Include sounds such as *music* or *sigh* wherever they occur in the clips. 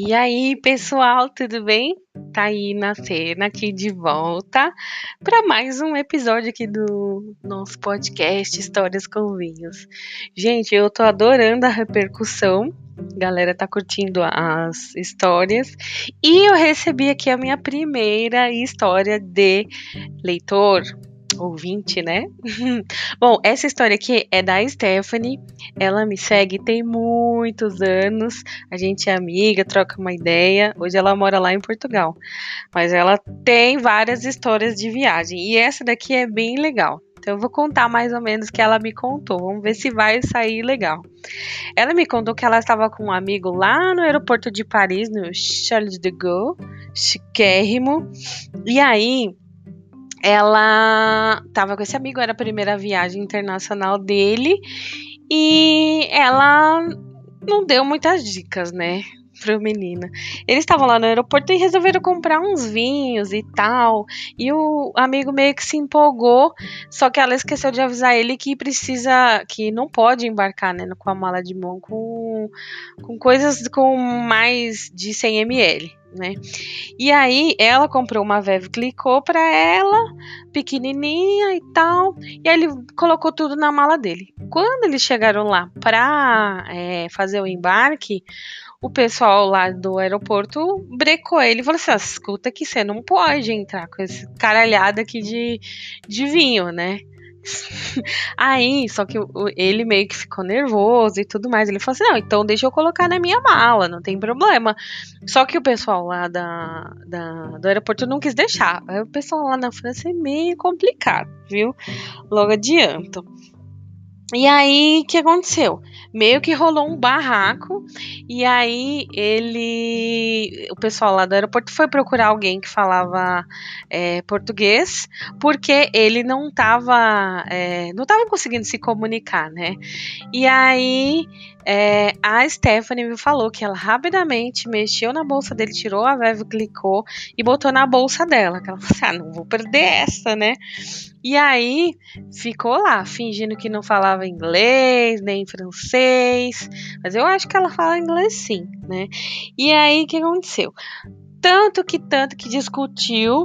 E aí, pessoal, tudo bem? Tá aí na cena aqui de volta para mais um episódio aqui do nosso podcast Histórias com Vinhos. Gente, eu tô adorando a repercussão. A galera tá curtindo as histórias. E eu recebi aqui a minha primeira história de leitor, ouvinte, né? *laughs* Bom, essa história aqui é da Stephanie. Ela me segue tem muitos anos. A gente é amiga, troca uma ideia. Hoje ela mora lá em Portugal. Mas ela tem várias histórias de viagem. E essa daqui é bem legal. Então eu vou contar mais ou menos o que ela me contou. Vamos ver se vai sair legal. Ela me contou que ela estava com um amigo lá no aeroporto de Paris, no Charles de Gaulle, chiquérrimo. E aí ela estava com esse amigo, era a primeira viagem internacional dele, e ela não deu muitas dicas, né? Pro menino. Eles estavam lá no aeroporto e resolveram comprar uns vinhos e tal. E o amigo meio que se empolgou, só que ela esqueceu de avisar ele que precisa, que não pode embarcar, né, com a mala de mão com, com coisas com mais de 100 ml né? E aí ela comprou uma Veve Clicô para ela, pequenininha e tal, e aí ele colocou tudo na mala dele. Quando eles chegaram lá para é, fazer o embarque, o pessoal lá do aeroporto brecou ele e falou assim: ah, escuta que você não pode entrar com esse caralhada aqui de, de vinho, né? Aí, só que ele meio que ficou nervoso e tudo mais. Ele falou assim: não, então deixa eu colocar na minha mala, não tem problema. Só que o pessoal lá da, da, do aeroporto não quis deixar. Aí o pessoal lá na França é meio complicado, viu? Logo adianto. E aí, o que aconteceu? Meio que rolou um barraco, e aí ele. O pessoal lá do aeroporto foi procurar alguém que falava é, português, porque ele não estava é, não tava conseguindo se comunicar, né? E aí é, a Stephanie me falou que ela rapidamente mexeu na bolsa dele, tirou a Veve, clicou e botou na bolsa dela. Que ela falou assim: ah, não vou perder essa, né? E aí ficou lá, fingindo que não falava inglês, nem francês. Mas eu acho que ela fala inglês sim, né? E aí o que aconteceu? Tanto que tanto que discutiu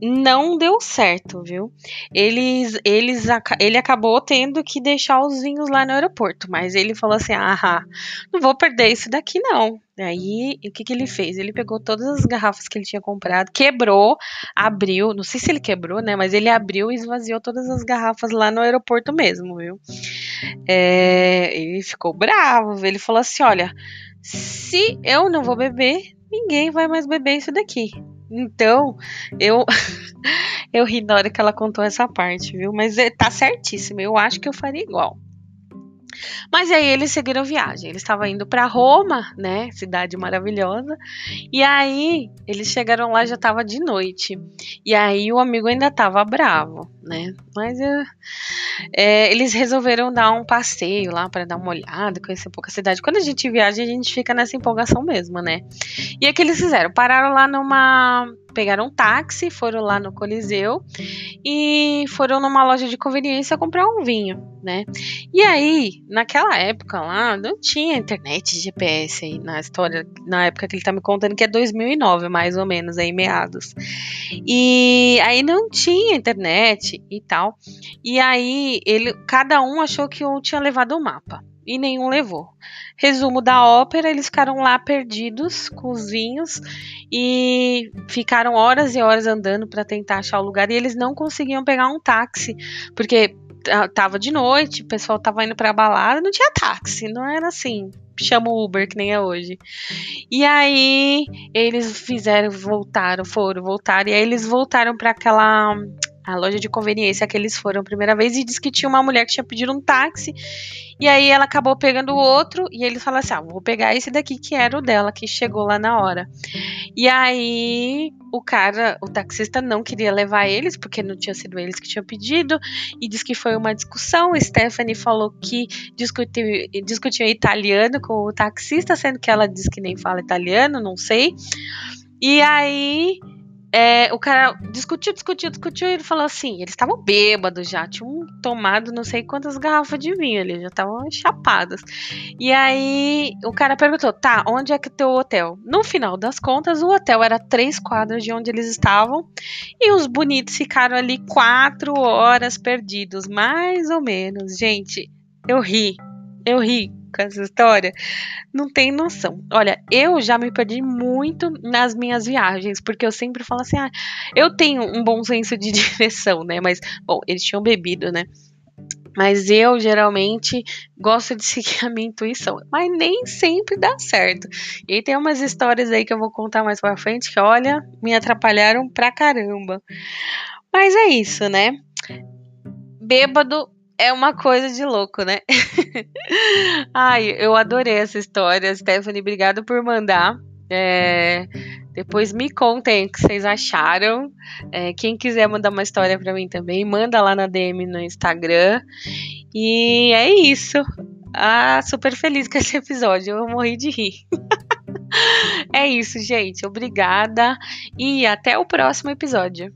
não deu certo, viu? Eles, eles, ele acabou tendo que deixar os vinhos lá no aeroporto, mas ele falou assim: ah, não vou perder isso daqui não. Aí, o que, que ele fez? Ele pegou todas as garrafas que ele tinha comprado, quebrou, abriu, não sei se ele quebrou, né? Mas ele abriu e esvaziou todas as garrafas lá no aeroporto mesmo, viu? É, ele ficou bravo, ele falou assim: olha, se eu não vou beber, ninguém vai mais beber isso daqui. Então, eu *laughs* eu ri na hora que ela contou essa parte, viu? Mas é, tá certíssimo. Eu acho que eu faria igual. Mas aí eles seguiram viagem. Eles estavam indo para Roma, né? Cidade maravilhosa. E aí eles chegaram lá já estava de noite. E aí o amigo ainda estava bravo, né? Mas é, é, eles resolveram dar um passeio lá para dar uma olhada, conhecer um pouco a cidade. Quando a gente viaja, a gente fica nessa empolgação mesmo, né? E o que eles fizeram? Pararam lá numa pegaram um táxi, foram lá no Coliseu e foram numa loja de conveniência comprar um vinho, né? E aí, naquela época lá, não tinha internet GPS aí na história, na época que ele tá me contando, que é 2009, mais ou menos, aí meados. E aí não tinha internet e tal. E aí, ele, cada um achou que um tinha levado o um mapa e nenhum levou. Resumo da ópera: eles ficaram lá perdidos com os vinhos e ficaram horas e horas andando para tentar achar o lugar e eles não conseguiam pegar um táxi porque tava de noite, o pessoal tava indo pra balada, não tinha táxi, não era assim, chama o Uber que nem é hoje. E aí eles fizeram, voltaram, foram, voltaram, e aí eles voltaram para aquela a loja de conveniência que eles foram a primeira vez e disse que tinha uma mulher que tinha pedido um táxi. E aí ela acabou pegando o outro e ele falou assim: ah, vou pegar esse daqui que era o dela, que chegou lá na hora. E aí o cara, o taxista não queria levar eles, porque não tinha sido eles que tinham pedido, e disse que foi uma discussão. Stephanie falou que discutiu, discutiu italiano com o taxista, sendo que ela disse que nem fala italiano, não sei. E aí é, o cara discutiu, discutiu, discutiu, e ele falou assim: eles estavam bêbados já, tinham tomado não sei quantas garrafas de vinho ali, já estavam chapados. E aí o cara perguntou: tá, onde é que é teu hotel? No final das contas, o hotel era três quadras de onde eles estavam, e os bonitos ficaram ali quatro horas perdidos, mais ou menos. Gente, eu ri, eu ri com essa história, não tem noção. Olha, eu já me perdi muito nas minhas viagens, porque eu sempre falo assim, ah, eu tenho um bom senso de *laughs* direção, né? Mas, bom, eles tinham bebido, né? Mas eu geralmente gosto de seguir *laughs* a minha intuição, mas nem sempre dá certo. E tem umas histórias aí que eu vou contar mais pra frente que, olha, me atrapalharam pra caramba. Mas é isso, né? Bêbado é uma coisa de louco, né? *laughs* Ai, eu adorei essa história, Stephanie. Obrigada por mandar. É, depois me contem o que vocês acharam. É, quem quiser mandar uma história para mim também, manda lá na DM no Instagram. E é isso. Ah, super feliz com esse episódio. Eu morri de rir. *laughs* é isso, gente. Obrigada e até o próximo episódio.